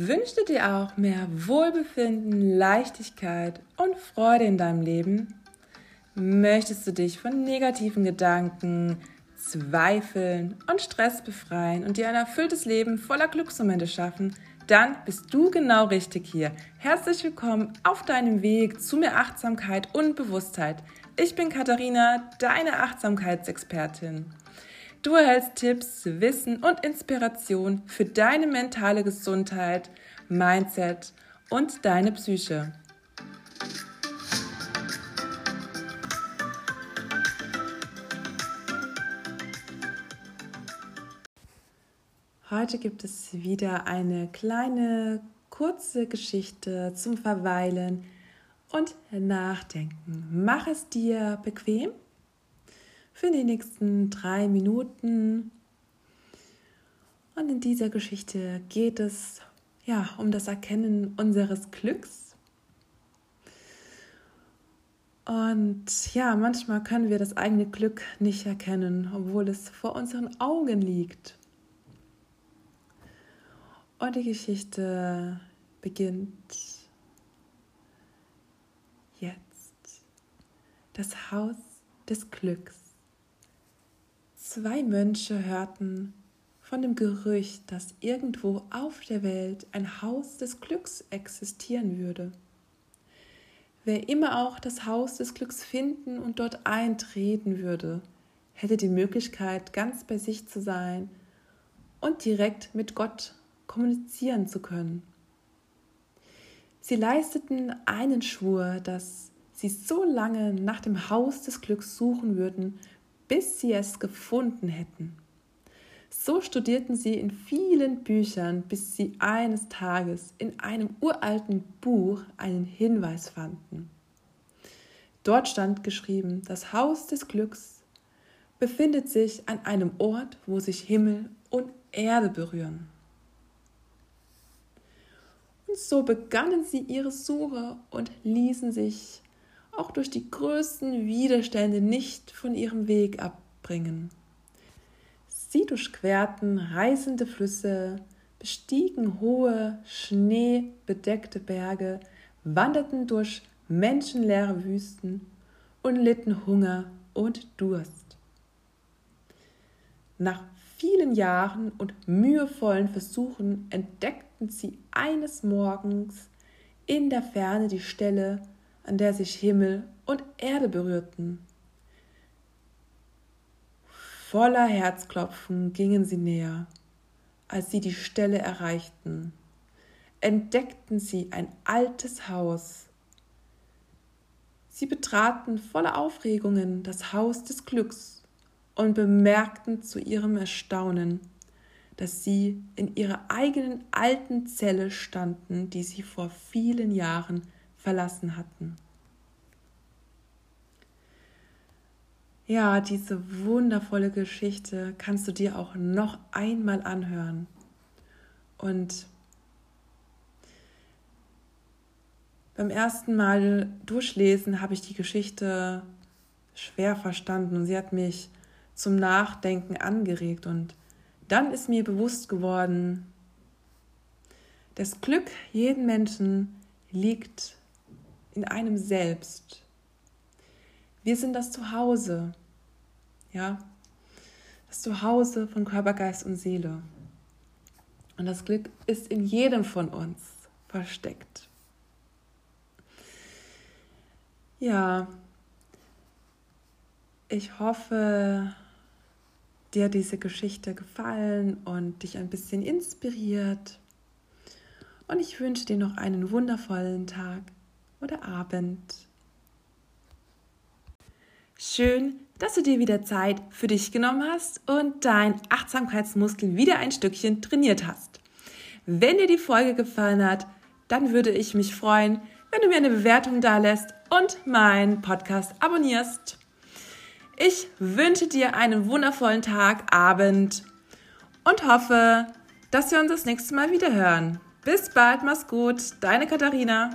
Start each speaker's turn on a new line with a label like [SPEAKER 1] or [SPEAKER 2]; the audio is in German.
[SPEAKER 1] Wünschst du dir auch mehr Wohlbefinden, Leichtigkeit und Freude in deinem Leben? Möchtest du dich von negativen Gedanken, Zweifeln und Stress befreien und dir ein erfülltes Leben voller Glücksmomente schaffen? Dann bist du genau richtig hier. Herzlich willkommen auf deinem Weg zu mehr Achtsamkeit und Bewusstheit. Ich bin Katharina, deine Achtsamkeitsexpertin. Du erhältst Tipps, Wissen und Inspiration für deine mentale Gesundheit, Mindset und deine Psyche. Heute gibt es wieder eine kleine kurze Geschichte zum Verweilen und Nachdenken. Mach es dir bequem für die nächsten drei Minuten. Und in dieser Geschichte geht es ja um das Erkennen unseres Glücks. Und ja, manchmal können wir das eigene Glück nicht erkennen, obwohl es vor unseren Augen liegt. Und die Geschichte beginnt jetzt. Das Haus des Glücks. Zwei Mönche hörten von dem Gerücht, dass irgendwo auf der Welt ein Haus des Glücks existieren würde. Wer immer auch das Haus des Glücks finden und dort eintreten würde, hätte die Möglichkeit, ganz bei sich zu sein und direkt mit Gott kommunizieren zu können. Sie leisteten einen Schwur, dass sie so lange nach dem Haus des Glücks suchen würden, bis sie es gefunden hätten. So studierten sie in vielen Büchern, bis sie eines Tages in einem uralten Buch einen Hinweis fanden. Dort stand geschrieben, das Haus des Glücks befindet sich an einem Ort, wo sich Himmel und Erde berühren. Und so begannen sie ihre Suche und ließen sich auch durch die größten Widerstände nicht von ihrem Weg abbringen. Sie durchquerten reißende Flüsse, bestiegen hohe, schneebedeckte Berge, wanderten durch menschenleere Wüsten und litten Hunger und Durst. Nach vielen Jahren und mühevollen Versuchen entdeckten sie eines Morgens in der Ferne die Stelle, an der sich Himmel und Erde berührten. Voller Herzklopfen gingen sie näher. Als sie die Stelle erreichten, entdeckten sie ein altes Haus. Sie betraten voller Aufregungen das Haus des Glücks und bemerkten zu ihrem Erstaunen, dass sie in ihrer eigenen alten Zelle standen, die sie vor vielen Jahren verlassen hatten. Ja, diese wundervolle Geschichte kannst du dir auch noch einmal anhören. Und beim ersten Mal durchlesen habe ich die Geschichte schwer verstanden und sie hat mich zum Nachdenken angeregt. Und dann ist mir bewusst geworden, das Glück jeden Menschen liegt in einem selbst. Wir sind das Zuhause, ja, das Zuhause von Körper, Geist und Seele. Und das Glück ist in jedem von uns versteckt. Ja, ich hoffe, dir hat diese Geschichte gefallen und dich ein bisschen inspiriert. Und ich wünsche dir noch einen wundervollen Tag oder Abend. Schön, dass du dir wieder Zeit für dich genommen hast und dein Achtsamkeitsmuskel wieder ein Stückchen trainiert hast. Wenn dir die Folge gefallen hat, dann würde ich mich freuen, wenn du mir eine Bewertung da lässt und meinen Podcast abonnierst. Ich wünsche dir einen wundervollen Tag, Abend und hoffe, dass wir uns das nächste Mal wieder hören. Bis bald, mach's gut, deine Katharina.